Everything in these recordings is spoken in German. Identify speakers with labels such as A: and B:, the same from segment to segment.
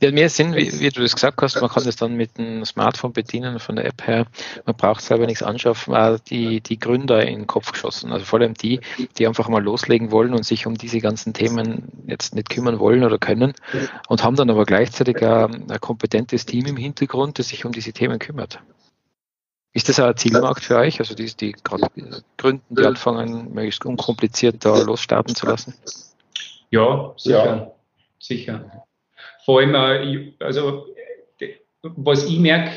A: Ja, mehr Sinn, wie, wie, du das gesagt hast, man kann das dann mit dem Smartphone bedienen von der App her. Man braucht selber nichts anschaffen. Auch die, die Gründer in den Kopf geschossen. Also vor allem die, die einfach mal loslegen wollen und sich um diese ganzen Themen jetzt nicht kümmern wollen oder können und haben dann aber gleichzeitig ein, ein kompetentes Team im Hintergrund, das sich um diese Themen kümmert. Ist das auch ein Zielmarkt für euch? Also die, die gerade gründen, die anfangen, möglichst unkompliziert da losstarten zu lassen?
B: Ja, sicher. Ja. Sicher. Vor allem, äh, also was ich merke,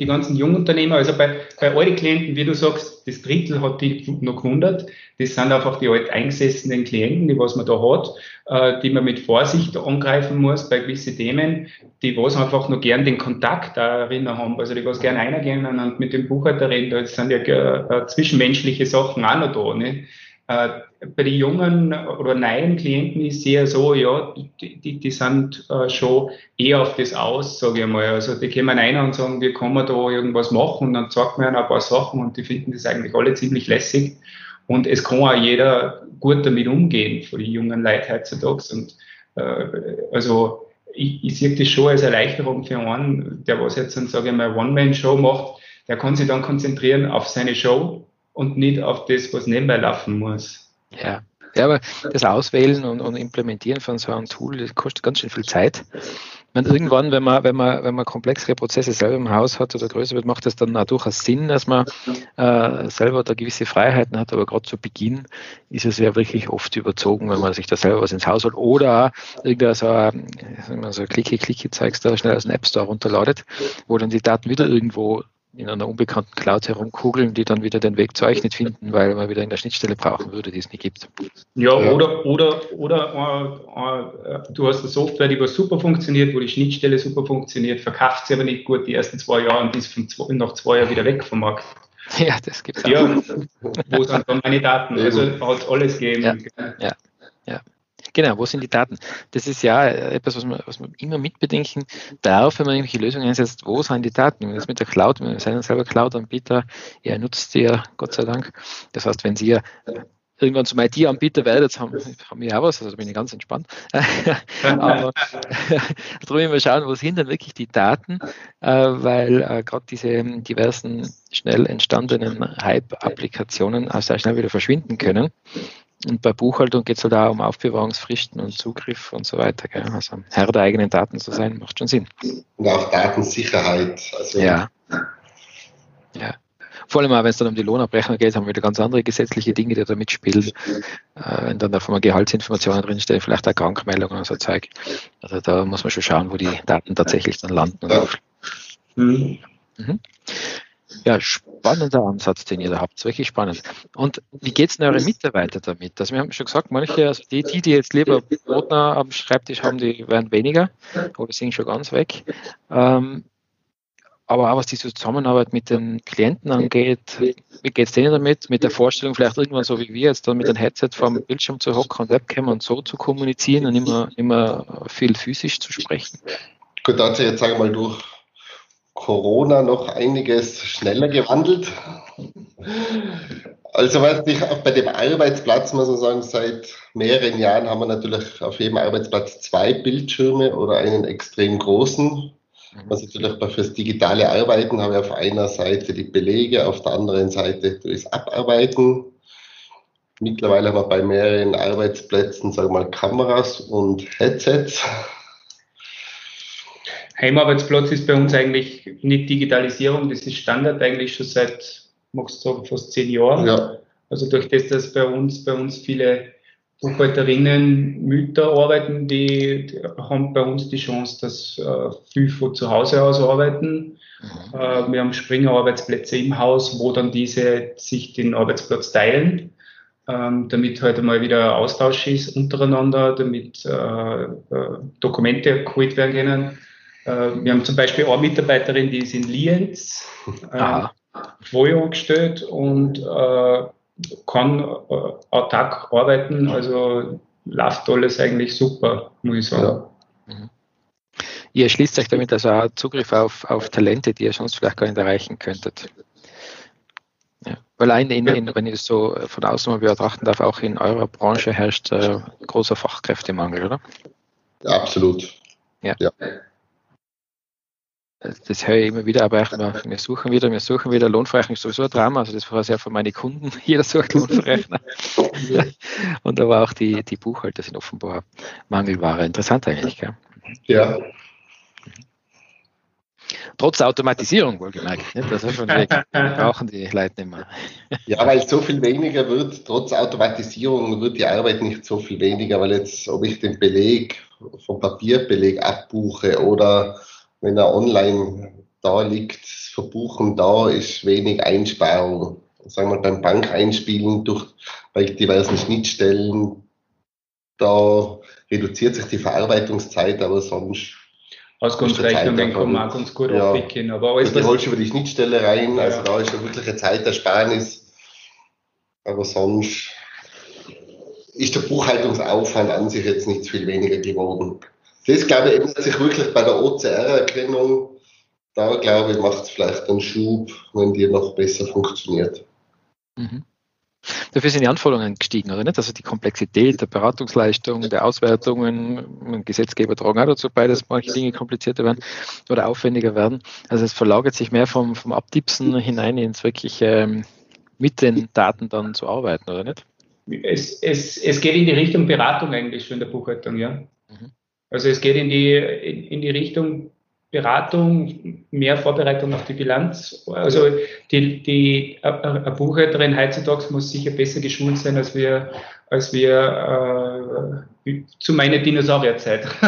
B: die ganzen Jungunternehmer, also bei, bei alten Klienten, wie du sagst, das Drittel hat die noch gewundert. Das sind einfach die alt eingesessenen Klienten, die was man da hat, äh, die man mit Vorsicht angreifen muss bei gewissen Themen, die was einfach noch gern den Kontakt darin haben, also die was gern eingehen und mit dem Buchhalter reden, da sind ja äh, zwischenmenschliche Sachen auch noch da. Ne? Äh, bei den jungen oder neuen Klienten ist es eher so, ja, die, die, die sind äh, schon eher auf das aus, sage ich mal. Also die kommen rein und sagen, wir können da irgendwas machen und dann sagt man ein paar Sachen und die finden das eigentlich alle ziemlich lässig. Und es kann auch jeder gut damit umgehen, von den jungen Leuten heutzutage. Und äh, also ich, ich sehe das schon als Erleichterung für einen, der was jetzt, sage ich mal, One-Man-Show macht, der kann sich dann konzentrieren auf seine Show und nicht auf das, was nebenbei laufen muss.
A: Ja. Ja, aber das Auswählen und, und Implementieren von so einem Tool, das kostet ganz schön viel Zeit. Meine, irgendwann, wenn man, wenn, man, wenn man komplexere Prozesse selber im Haus hat oder größer wird, macht das dann auch durchaus Sinn, dass man äh, selber da gewisse Freiheiten hat. Aber gerade zu Beginn ist es ja wirklich oft überzogen, wenn man sich da selber was ins Haus holt. Oder irgendein so ein, so ein Klicke-Klicke-Zeugs da schnell aus dem App Store runterladet, wo dann die Daten wieder irgendwo in einer unbekannten Cloud herumkugeln, die dann wieder den Weg zu euch nicht finden, weil man wieder in der Schnittstelle brauchen würde, die es nicht gibt.
B: Ja, oder, oder, oder äh, äh, du hast eine Software, die super funktioniert, wo die Schnittstelle super funktioniert, verkauft sie aber nicht gut die ersten zwei Jahre und ist von zwei, nach zwei Jahren wieder weg vom Markt.
A: Ja, das gibt es auch.
B: Ja, wo sind dann meine Daten? Also hat es alles gegeben.
A: Ja, ja, ja. Genau, wo sind die Daten? Das ist ja etwas, was man, was man immer mitbedenken darf, wenn man irgendwelche Lösungen einsetzt. Wo sind die Daten? Das mit der Cloud, wir sind selber Cloud-Anbieter, er nutzt die ja, Gott sei Dank. Das heißt, wenn Sie irgendwann zum IT-Anbieter werdet, haben, haben wir auch was, also bin ich ganz entspannt. Aber darum mal schauen, wo sind denn wirklich die Daten, äh, weil äh, gerade diese diversen schnell entstandenen Hype-Applikationen auch sehr schnell wieder verschwinden können. Und bei Buchhaltung geht es halt auch um Aufbewahrungsfristen und Zugriff und so weiter. Gell? Also Herr der eigenen Daten zu sein, macht schon Sinn.
C: Und auch Datensicherheit.
A: Also ja. ja. Vor allem auch, wenn es dann um die Lohnabrechnung geht, haben wir wieder ganz andere gesetzliche Dinge, die da mitspielen. Äh, wenn dann da mal Gehaltsinformationen drinstehen, vielleicht auch Krankmeldungen und so Zeug. Also da muss man schon schauen, wo die Daten tatsächlich dann landen. Ja. Mhm. Ja, spannender Ansatz, den ihr da habt. Wirklich spannend. Und wie geht es denn eure Mitarbeiter damit? Also wir haben schon gesagt, manche, also die, die, jetzt lieber Brotner am Schreibtisch haben, die werden weniger oder sind schon ganz weg. Ähm, aber auch was diese Zusammenarbeit mit den Klienten angeht, wie geht es denen damit? Mit der Vorstellung, vielleicht irgendwann so wie wir jetzt dann mit einem Headset vom Bildschirm zu hocken und Webcam und so zu kommunizieren und immer, immer viel physisch zu sprechen?
C: Gut, da hat sich jetzt, sagen wir mal, durch Corona noch einiges schneller gewandelt. Also was ich auch bei dem Arbeitsplatz muss man sagen, seit mehreren Jahren haben wir natürlich auf jedem Arbeitsplatz zwei Bildschirme oder einen extrem großen. Was natürlich fürs digitale Arbeiten habe ich auf einer Seite die Belege, auf der anderen Seite das Abarbeiten. Mittlerweile haben wir bei mehreren Arbeitsplätzen, sagen wir mal, Kameras und Headsets.
B: Heimarbeitsplatz ist bei uns eigentlich nicht Digitalisierung, das ist Standard eigentlich schon seit, magst du sagen, fast zehn Jahren. Ja. Also durch das, dass bei uns, bei uns viele Buchhalterinnen, Mütter arbeiten, die, die haben bei uns die Chance, dass äh, viel von zu Hause aus arbeiten. Mhm. Äh, wir haben Springer-Arbeitsplätze im Haus, wo dann diese sich den Arbeitsplatz teilen, ähm, damit halt einmal wieder Austausch ist untereinander, damit äh, äh Dokumente geholt werden können. Äh, wir haben zum Beispiel eine Mitarbeiterin, die ist in Lienz, äh, voll angestellt und äh, kann äh, autark arbeiten. Also läuft alles eigentlich super, muss ich sagen. Ja. Mhm.
A: Ihr schließt euch damit also auch Zugriff auf, auf Talente, die ihr sonst vielleicht gar nicht erreichen könntet. Ja. Weil allein, in, in, wenn ich das so von außen mal betrachten darf, auch in eurer Branche herrscht äh, großer Fachkräftemangel, oder?
C: Absolut.
A: Ja. ja. Das höre ich immer wieder, aber wir, wir suchen wieder, wir suchen wieder. Lohnverrechnung ist sowieso ein Drama, also das war sehr von meinen Kunden. Jeder sucht Lohnverrechner. Und aber auch die, die Buchhalter sind offenbar Mangelware. Interessant eigentlich, gell?
C: Ja.
A: Trotz Automatisierung wohlgemerkt. Nicht? Das ist schon weg. brauchen die Leute nicht mehr.
C: Ja, weil so viel weniger wird, trotz Automatisierung wird die Arbeit nicht so viel weniger, weil jetzt, ob ich den Beleg vom Papierbeleg abbuche oder wenn er online da liegt, verbuchen da ist wenig Einsparung. Sagen wir beim Bankeinspielen durch bei diversen Schnittstellen, da reduziert sich die Verarbeitungszeit, aber sonst
B: Auskunftsrechnungen kann man ganz gut
C: ja, abwickeln. Aber alles, du holst über die Schnittstelle rein, also da ist ja wirklich eine Zeitersparnis. Aber sonst ist der Buchhaltungsaufwand an sich jetzt nicht viel weniger geworden. Das, glaube ich, ändert sich wirklich bei der OCR-Erkennung. Da, glaube ich, macht es vielleicht einen Schub, wenn die noch besser funktioniert.
A: Mhm. Dafür sind die Anforderungen gestiegen, oder nicht? Also die Komplexität der Beratungsleistung, der Auswertungen, Gesetzgeber tragen auch dazu bei, dass manche Dinge komplizierter werden oder aufwendiger werden. Also es verlagert sich mehr vom, vom Abtipsen hinein ins wirklich ähm, mit den Daten dann zu arbeiten, oder nicht?
B: Es, es, es geht in die Richtung Beratung eigentlich schon in der Buchhaltung, ja. Also es geht in die, in, in die Richtung Beratung, mehr Vorbereitung auf die Bilanz. Also die, die eine Buchhalterin heutzutage muss sicher besser geschult sein als wir, als wir äh, zu meiner Dinosaurierzeit.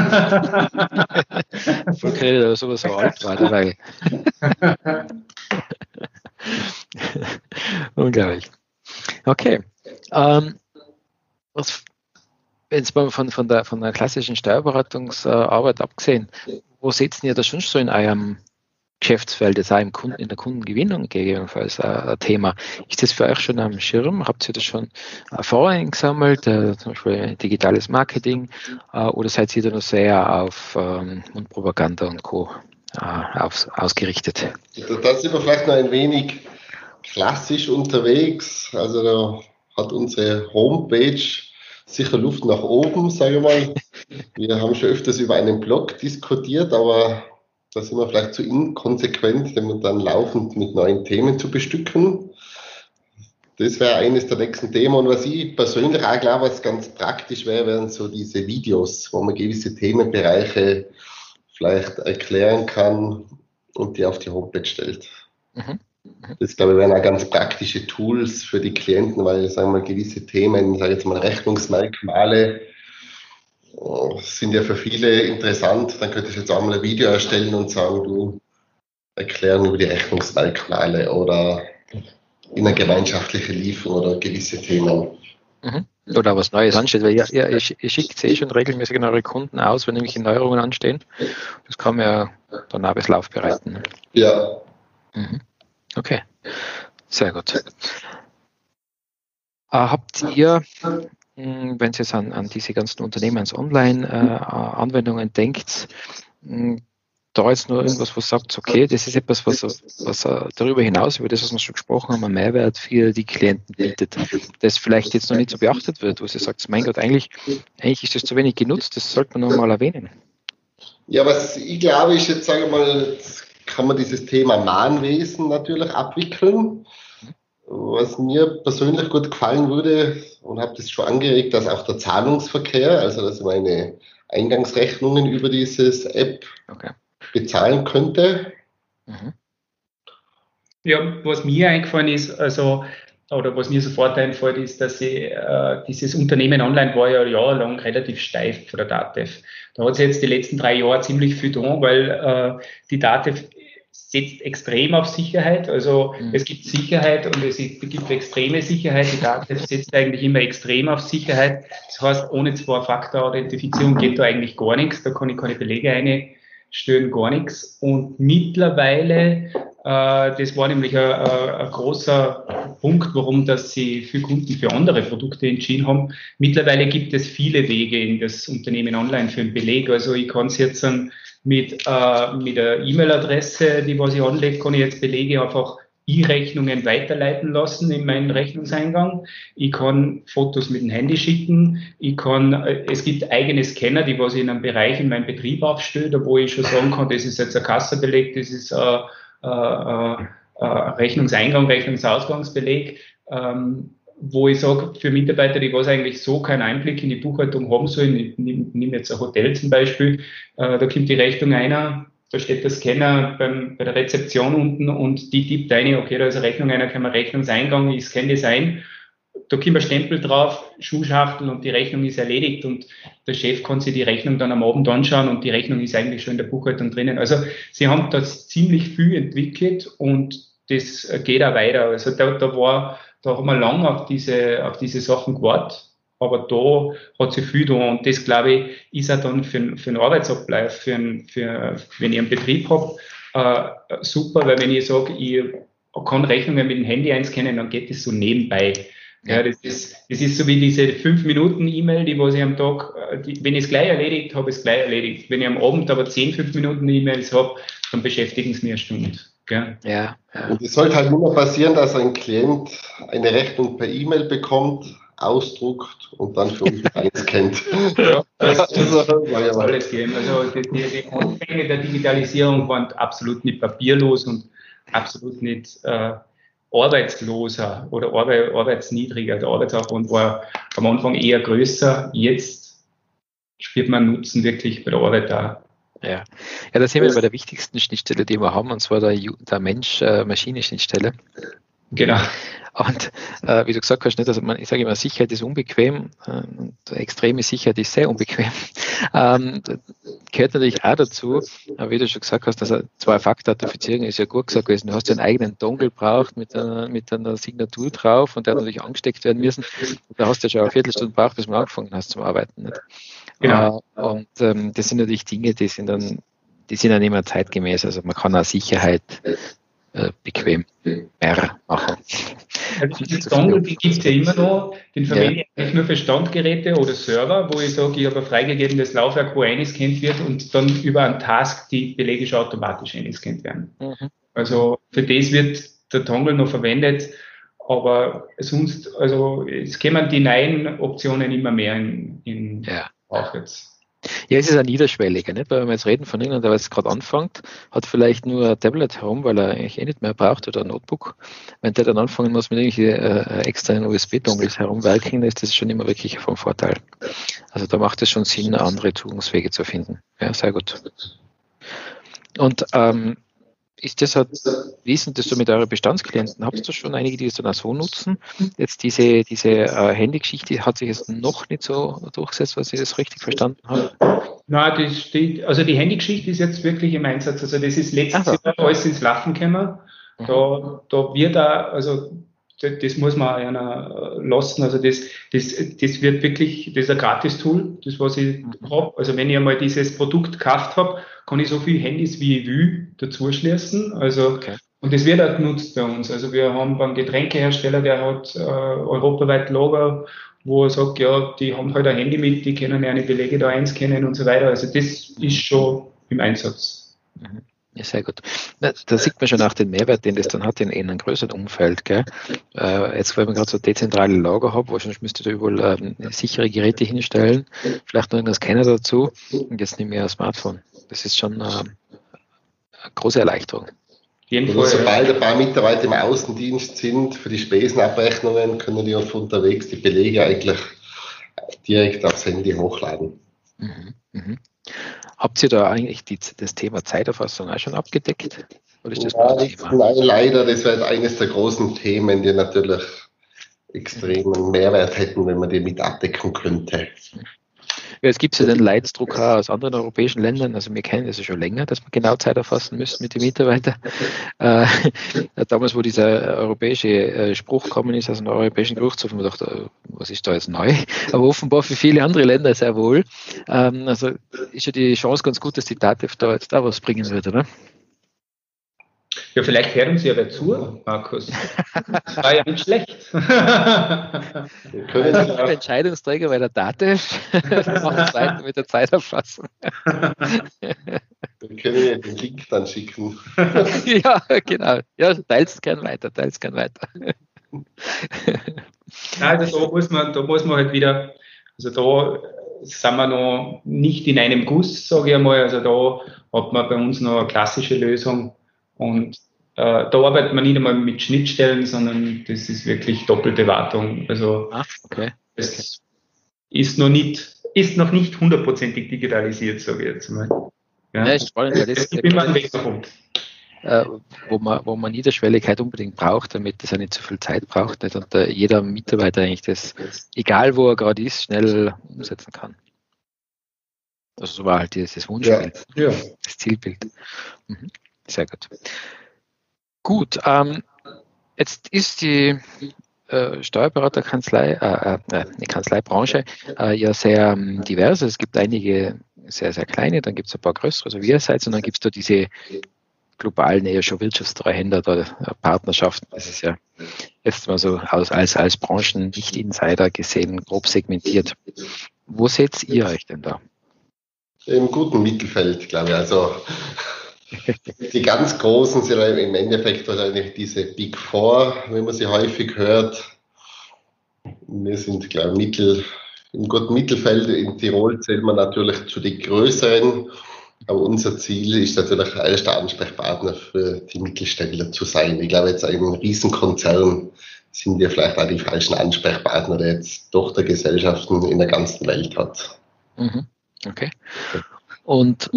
A: okay, da sowas so alt war dabei. Unglaublich. Okay. Ähm, was jetzt mal von, von, der, von der klassischen Steuerberatungsarbeit abgesehen, wo setzen ihr das schon so in eurem Geschäftsfeld, jetzt auch im Kunden, in der Kundengewinnung gegebenenfalls ein Thema. Ist das für euch schon am Schirm? Habt ihr das schon Erfahrungen gesammelt, äh, zum Beispiel digitales Marketing, äh, oder seid ihr da noch sehr auf ähm, Mundpropaganda und Co. Äh, aus, ausgerichtet?
C: Da sind wir vielleicht noch ein wenig klassisch unterwegs. Also da hat unsere Homepage sicher Luft nach oben, sage ich mal. Wir haben schon öfters über einen Blog diskutiert, aber da sind wir vielleicht zu inkonsequent, den dann laufend mit neuen Themen zu bestücken. Das wäre eines der nächsten Themen. Und was ich persönlich auch glaube, was ganz praktisch wäre, wären so diese Videos, wo man gewisse Themenbereiche vielleicht erklären kann und die auf die Homepage stellt. Mhm. Das, glaube ich, wären auch ganz praktische Tools für die Klienten, weil, sagen wir mal, gewisse Themen, sage ich jetzt mal, Rechnungsmerkmale, äh, sind ja für viele interessant. Dann könnte ich jetzt auch mal ein Video erstellen und sagen, du erklären über die Rechnungsmerkmale oder in eine gemeinschaftliche Lieferung oder gewisse Themen.
A: Mhm. Oder was Neues ansteht, weil ihr, ihr, ihr schickt eh schon regelmäßig an eure Kunden aus, wenn nämlich Neuerungen anstehen. Das kann man ja dann auch bis Lauf bereiten.
C: Ja.
A: Mhm. Okay, sehr gut. Äh, habt ihr, hm, wenn ihr jetzt an, an diese ganzen Unternehmens-Online-Anwendungen äh, denkt, hm, da jetzt nur irgendwas, was sagt, okay, das ist etwas, was, was darüber hinaus, über das, was wir schon gesprochen haben, einen Mehrwert für die Klienten bietet, das vielleicht jetzt noch nicht so beachtet wird, wo sie sagt, mein Gott, eigentlich, eigentlich ist das zu wenig genutzt, das sollte man noch mal erwähnen.
C: Ja, was ich glaube, ist jetzt, sage ich mal, kann man dieses Thema Mahnwesen natürlich abwickeln. Was mir persönlich gut gefallen würde und habe das schon angeregt, dass auch der Zahlungsverkehr, also dass ich meine Eingangsrechnungen über dieses App okay. bezahlen könnte. Mhm.
B: Ja, was mir eingefallen ist, also oder was mir sofort einfällt, ist, dass sie, äh, dieses Unternehmen online war ja jahrelang relativ steif von der DATEV. Da hat sich jetzt die letzten drei Jahre ziemlich viel tun, weil äh, die DATEV setzt extrem auf Sicherheit. Also mhm. es gibt Sicherheit und es gibt extreme Sicherheit. Die DATEV setzt eigentlich immer extrem auf Sicherheit. Das heißt, ohne Zwei-Faktor-Authentifizierung geht da eigentlich gar nichts. Da kann ich keine Belege eine, stören gar nichts. Und mittlerweile, äh, das war nämlich ein, ein, großer Punkt, warum dass sie für Kunden für andere Produkte entschieden haben. Mittlerweile gibt es viele Wege in das Unternehmen online für einen Beleg. Also ich kann es jetzt mit, äh, mit der E-Mail-Adresse, die was ich anlege, kann ich jetzt Belege einfach E-Rechnungen weiterleiten lassen in meinen Rechnungseingang. Ich kann Fotos mit dem Handy schicken. Ich kann, äh, es gibt eigene Scanner, die was ich in einem Bereich in meinem Betrieb aufstelle, wo ich schon sagen kann, das ist jetzt ein Kassabeleg, das ist ein, ein, ein Rechnungseingang, Rechnungsausgangsbeleg. Ähm, wo ich sage, für Mitarbeiter, die was eigentlich so keinen Einblick in die Buchhaltung haben sollen, nehme jetzt ein Hotel zum Beispiel, äh, da kommt die Rechnung einer, da steht der Scanner beim, bei der Rezeption unten und die tippt eine, okay, da ist eine Rechnung einer, kann man Rechnungseingang, ich scanne das ein, da kommt ein Stempel drauf, Schuhschachtel und die Rechnung ist erledigt und der Chef kann sich die Rechnung dann am Abend anschauen und die Rechnung ist eigentlich schon in der Buchhaltung drinnen. Also sie haben das ziemlich viel entwickelt und das geht auch weiter. Also da, da war, da haben wir lange auf diese, auf diese Sachen gewartet aber da hat sich viel da und das, glaube ich, ist auch dann für, für einen Arbeitsablauf, für, ein, für, wenn ich einen Betrieb habe, äh, super, weil wenn ich sage, ich kann Rechnungen mit dem Handy einscannen, dann geht das so nebenbei. Ja, das ist, das ist so wie diese 5 Minuten E-Mail, die was ich am Tag, äh, die, wenn ich es gleich erledigt habe, ist es gleich erledigt. Wenn ich am Abend aber 10, 5 Minuten E-Mails habe, dann beschäftigen sie mich eine Stunde.
C: Ja, ja. Und es sollte halt nur passieren, dass ein Klient eine Rechnung per E-Mail bekommt, ausdruckt und dann für uns einscannt. ja, das,
B: also, das soll es geben. Also die, die, Anfänge der Digitalisierung waren absolut nicht papierlos und absolut nicht äh, arbeitsloser oder arbeit, arbeitsniedriger. Der Arbeitsaufwand war am Anfang eher größer. Jetzt spürt man Nutzen wirklich bei der Arbeit da.
A: Ja. ja, da sind wir bei der wichtigsten Schnittstelle, die wir haben, und zwar der, der Mensch-Maschine-Schnittstelle.
B: Genau.
A: Und äh, wie du gesagt hast, nicht, also man, ich sage immer, Sicherheit ist unbequem äh, und extreme Sicherheit ist sehr unbequem. Ähm, gehört natürlich auch dazu, äh, wie du schon gesagt hast, also Zwei-Faktor-Authentifizierung ist ja gut gesagt gewesen. Du hast einen eigenen Dongle braucht mit einer, mit einer Signatur drauf und der hat natürlich angesteckt werden müssen. Da hast du ja schon eine Viertelstunde braucht, bis du angefangen hast zum Arbeiten. Nicht? Genau. Äh, und ähm, das sind natürlich Dinge, die sind dann die sind dann immer zeitgemäß. Also man kann auch Sicherheit äh, bequem mehr machen.
B: Also den Dongle gibt es ja immer noch, den verwende ich eigentlich nur für Standgeräte oder Server, wo ich sage, ich habe ein freigegebenes Laufwerk, wo eingescannt wird und dann über einen Task die Belege schon automatisch eingescannt werden. Mhm. Also für das wird der Dongle noch verwendet, aber sonst, also es kämen die neuen Optionen immer mehr in, in
A: ja. Auch jetzt. Ja, es ist ein niederschwelliger, nicht? weil wenn wir jetzt reden von irgendjemandem, der jetzt gerade anfängt, hat vielleicht nur ein Tablet herum, weil er eigentlich eh nicht mehr braucht oder ein Notebook. Wenn der dann anfangen muss mit irgendwelchen äh, externen USB-Dongles herumwerkeln, ist das schon immer wirklich vom Vorteil. Also da macht es schon Sinn, andere Zugangswege zu finden. Ja, sehr gut. Und ähm, ist das halt, wie ist denn das so mit euren Bestandsklienten? Habt ihr schon einige, die es dann auch so nutzen? Jetzt diese, diese äh, Handygeschichte hat sich jetzt noch nicht so durchgesetzt, was ich das richtig verstanden habe.
B: Nein, das steht, also die Handygeschichte ist jetzt wirklich im Einsatz. Also das ist letztes so. Jahr alles ins Lachen gekommen. Mhm. Da, da wird da, also das muss man einer lassen. Also das, das, das wird wirklich, das ist ein Gratis-Tool, das was ich mhm. habe. Also wenn ich einmal dieses Produkt gekauft habe, kann ich so viele Handys wie ich will dazu schließen. Also okay. und das wird auch genutzt bei uns. Also wir haben beim Getränkehersteller, der hat äh, europaweit Lager, wo er sagt, ja, die haben halt ein Handy mit, die können ja eine Belege da einscannen und so weiter. Also das ist schon im Einsatz.
A: Mhm. Ja, sehr gut. Da, da, sieht man schon auch den Mehrwert, den das dann hat in, in einem größeren Umfeld. Gell? Äh, jetzt, weil man gerade so dezentrale Lager hat, wahrscheinlich müsste da überall ähm, sichere Geräte hinstellen, vielleicht noch irgendein Scanner dazu und jetzt nicht mehr ein Smartphone. Das ist schon äh, eine große Erleichterung.
C: Oder sobald ein paar Mitarbeiter im Außendienst sind für die Spesenabrechnungen, können die auch unterwegs die Belege eigentlich direkt aufs Handy hochladen. Mhm,
A: mhm. Habt ihr da eigentlich die, das Thema Zeiterfassung auch schon abgedeckt?
C: Oder ist das ja, nein, leider, das wäre eines der großen Themen, die natürlich extremen Mehrwert hätten, wenn man die mit abdecken könnte.
A: Es gibt ja den Leidensdruck auch aus anderen europäischen Ländern. Also wir kennen das ja schon länger, dass wir genau Zeit erfassen müssen mit den Mitarbeitern. Äh, damals, wo dieser europäische äh, Spruch gekommen ist, aus einem europäischen Gerichtshof, haben wir gedacht, äh, was ist da jetzt neu? Aber offenbar für viele andere Länder sehr wohl. Ähm, also ist ja die Chance ganz gut, dass die DATEV da jetzt da was bringen wird, oder?
B: Ja, vielleicht hören Sie aber zu, Markus. Das war ja nicht schlecht.
A: Können Sie auch Entscheidungsträger bei der DATEV machen weiter mit der Zeiterfassung.
C: Wir können ja den Link dann schicken.
A: ja, genau. Ja, teils gern weiter, teils gern weiter.
B: also da muss man, da muss man halt wieder, also da sind wir noch nicht in einem Guss, sage ich einmal. Also da hat man bei uns noch eine klassische Lösung und äh, da arbeitet man nicht einmal mit Schnittstellen, sondern das ist wirklich doppelte Wartung. Also ah, okay. es ist noch nicht, ist noch nicht hundertprozentig digitalisiert, sage ich jetzt mal. Ja, ja ist spannend, weil das ist immer ein Wechselpunkt.
A: Äh, wo, man, wo man Niederschwelligkeit unbedingt braucht, damit das nicht zu viel Zeit braucht nicht? und äh, jeder Mitarbeiter eigentlich das, egal wo er gerade ist, schnell umsetzen kann. Also so war halt dieses Wunschbild, ja, ja. das Zielbild. Mhm. Sehr gut. Gut, ähm, jetzt ist die äh, Steuerberaterkanzlei, äh, äh, die Kanzleibranche äh, ja sehr ähm, divers. Es gibt einige sehr, sehr kleine, dann gibt es ein paar größere, so wie ihr seid, und dann gibt es da diese globalen, eher schon Wirtschaftstreuhänder oder äh, Partnerschaften. Das ist ja jetzt mal so als, als, als Branchen-Nicht-Insider gesehen, grob segmentiert. Wo seht ihr euch denn da?
C: Im guten Mittelfeld, glaube ich. Also die ganz Großen sind im Endeffekt wahrscheinlich diese Big Four, wenn man sie häufig hört. Wir sind, glaube ich, Mittel, im guten Mittelfeld. In Tirol zählt man natürlich zu den größeren. Aber unser Ziel ist natürlich, als der Ansprechpartner für die Mittelständler zu sein. Ich glaube, jetzt einem Riesenkonzern sind wir vielleicht auch die falschen Ansprechpartner, der jetzt Tochtergesellschaften in der ganzen Welt hat.
A: Mhm. Okay. Und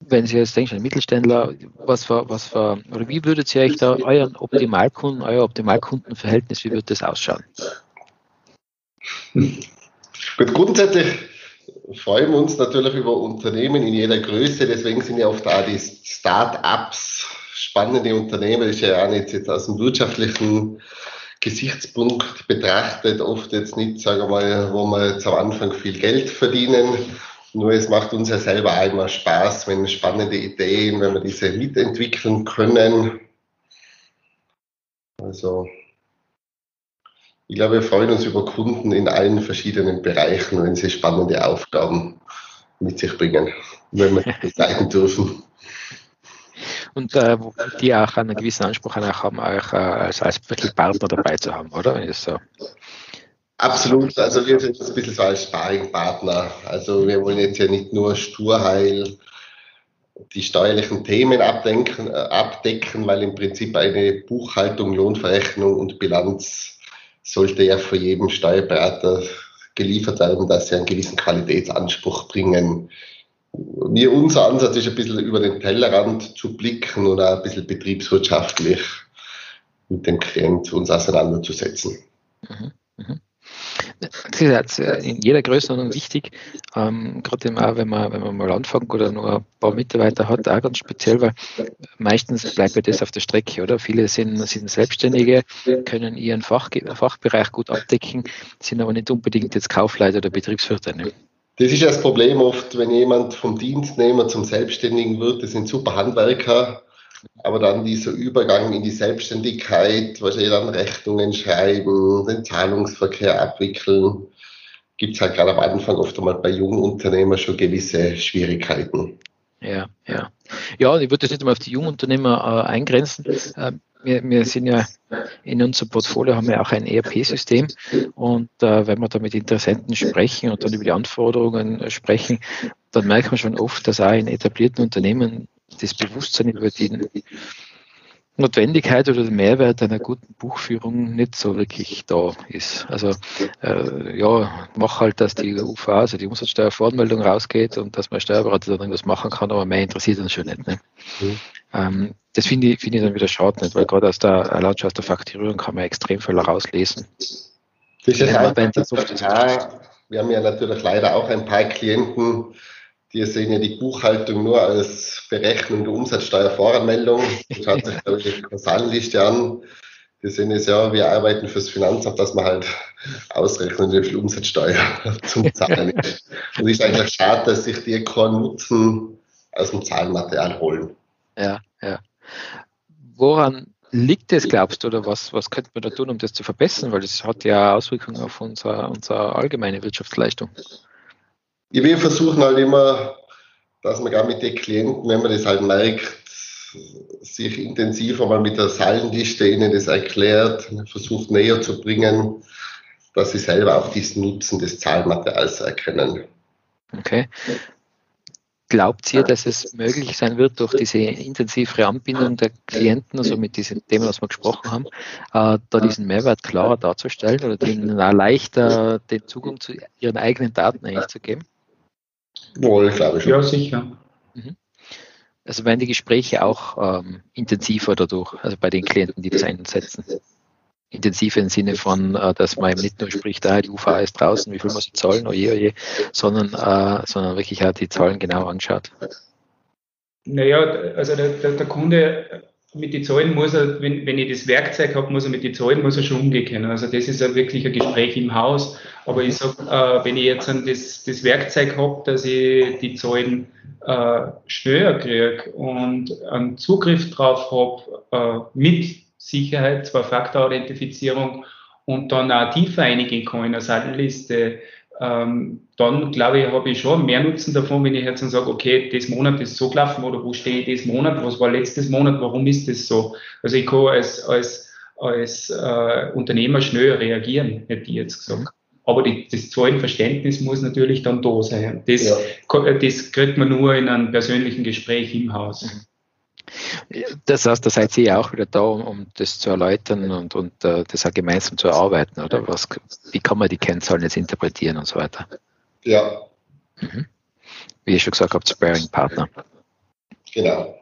A: wenn Sie jetzt denken, Mittelständler, was für, was für, oder wie würdet ihr euch da euren Optimalkunden, euer Optimalkundenverhältnis, wie würde das ausschauen?
C: Gut, grundsätzlich freuen wir uns natürlich über Unternehmen in jeder Größe, deswegen sind ja oft da die Start-ups spannende Unternehmen, das ist ja auch nicht jetzt aus dem wirtschaftlichen Gesichtspunkt betrachtet, oft jetzt nicht, sagen wir mal, wo wir jetzt am Anfang viel Geld verdienen, nur es macht uns ja selber einmal Spaß, wenn spannende Ideen, wenn wir diese mitentwickeln können. Also ich glaube, wir freuen uns über Kunden in allen verschiedenen Bereichen, wenn sie spannende Aufgaben mit sich bringen, wenn wir begleiten dürfen.
A: Und äh, die auch einen gewissen Anspruch haben, auch äh, als, als Partner dabei zu haben, oder? Wenn so
C: Absolut, also wir sind ein bisschen so als Sparringpartner. Also wir wollen jetzt ja nicht nur sturheil die steuerlichen Themen abdenken, äh, abdecken, weil im Prinzip eine Buchhaltung, Lohnverrechnung und Bilanz sollte ja für jeden Steuerberater geliefert werden, dass sie einen gewissen Qualitätsanspruch bringen. Wir, unser Ansatz ist ein bisschen über den Tellerrand zu blicken und auch ein bisschen betriebswirtschaftlich mit dem Klient uns auseinanderzusetzen. Mhm.
A: Das ist in jeder Größenordnung wichtig, ähm, gerade auch, wenn man, wenn man mal anfängt oder nur ein paar Mitarbeiter hat, auch ganz speziell, weil meistens bleibt ja das auf der Strecke, oder? Viele sind, sind Selbstständige, können ihren Fach, Fachbereich gut abdecken, sind aber nicht unbedingt jetzt Kaufleiter oder Betriebswirte. Ne?
C: Das ist das Problem oft, wenn jemand vom Dienstnehmer zum Selbstständigen wird, das sind super Handwerker, aber dann dieser Übergang in die Selbstständigkeit, wahrscheinlich dann Rechnungen schreiben, den Zahlungsverkehr abwickeln, gibt es halt gerade am Anfang oft einmal bei jungen Unternehmern schon gewisse Schwierigkeiten.
A: Ja, ja. Ja, ich würde das nicht einmal auf die Jungunternehmer äh, eingrenzen. Äh, wir, wir, sind ja in unserem Portfolio haben wir auch ein ERP-System und äh, wenn wir da mit Interessenten sprechen und dann über die Anforderungen sprechen, dann merkt man schon oft, dass auch in etablierten Unternehmen das Bewusstsein über die Notwendigkeit oder den Mehrwert einer guten Buchführung nicht so wirklich da ist. Also äh, ja, mach halt, dass die UVA, also die Umsatzsteuervoranmeldung rausgeht und dass man Steuerberater dann irgendwas machen kann, aber mehr interessiert uns schon nicht. Ne? Mhm. Ähm, das finde ich, find ich dann wieder schade nicht, weil gerade aus der Lautschrift aus der Fakturierung kann man extrem viel rauslesen.
C: Das ist, ja, wir haben ja natürlich leider auch ein paar Klienten, die sehen ja die Buchhaltung nur als Berechnung der Umsatzsteuervoranmeldung. Schaut sich da die Kausallenliste an. Die sehen es ja, wir arbeiten fürs Finanzamt, dass man halt ausrechnen, wie viel Umsatzsteuer zum Zahlen ist. Und es ist eigentlich schade, dass sich die keinen Nutzen aus dem Zahlenmaterial holen.
A: Ja, ja. Woran liegt es, glaubst du, oder was, was könnte man da tun, um das zu verbessern? Weil das hat ja Auswirkungen auf unsere, unsere allgemeine Wirtschaftsleistung.
C: Wir versuchen halt immer, dass man gar mit den Klienten, wenn man das halt merkt, sich intensiver mal mit der Zahlenliste ihnen das erklärt, versucht näher zu bringen, dass sie selber auch diesen Nutzen des Zahlmaterials erkennen.
A: Okay. Glaubt ihr, dass es möglich sein wird, durch diese intensivere Anbindung der Klienten, also mit diesen Themen, was wir gesprochen haben, äh, da diesen Mehrwert klarer darzustellen oder ihnen leichter den Zugang zu ihren eigenen Daten eigentlich zu geben?
B: Wohl, glaube ich. Schon. Ja, sicher.
A: Mhm. Also werden die Gespräche auch ähm, intensiver dadurch, also bei den Klienten, die das einsetzen intensiv im Sinne von, äh, dass man eben nicht nur spricht, ah, die UVA ist draußen, wie viel muss ich zahlen, oje, oje, sondern, äh, sondern wirklich auch die Zahlen genau anschaut.
B: Naja, also der, der, der Kunde mit den Zahlen muss er, wenn, wenn ich das Werkzeug habe, muss er mit den Zahlen muss er schon umgehen können. Also das ist ja wirklich ein Gespräch im Haus. Aber ich sage, äh, wenn ich jetzt das, das Werkzeug habe, dass ich die Zahlen äh, schneller kriege und einen Zugriff drauf habe äh, mit Sicherheit, Zwei-Faktor-Authentifizierung und dann auch tiefer einigen kann in der Seitenliste, ähm, dann glaube ich, habe ich schon mehr Nutzen davon, wenn ich jetzt dann sage, okay, das Monat ist so gelaufen oder wo stehe ich das Monat, was war letztes Monat, warum ist das so? Also ich kann als, als, als äh, Unternehmer schnell reagieren, hätte ich jetzt gesagt. Aber die, das Zahlenverständnis muss natürlich dann da sein. Das, ja. das kriegt man nur in einem persönlichen Gespräch im Haus.
A: Das heißt, da seid ihr auch wieder da, um, um das zu erläutern und, und uh, das auch gemeinsam zu erarbeiten, oder? Was, wie kann man die Kennzahlen jetzt interpretieren und so weiter?
C: Ja.
A: Mhm. Wie ich schon gesagt habe, Sparing-Partner.
C: Genau.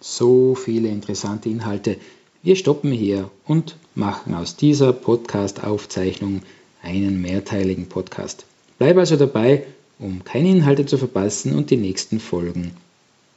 D: So viele interessante Inhalte. Wir stoppen hier und machen aus dieser Podcast-Aufzeichnung einen mehrteiligen Podcast. Bleib also dabei, um keine Inhalte zu verpassen und die nächsten Folgen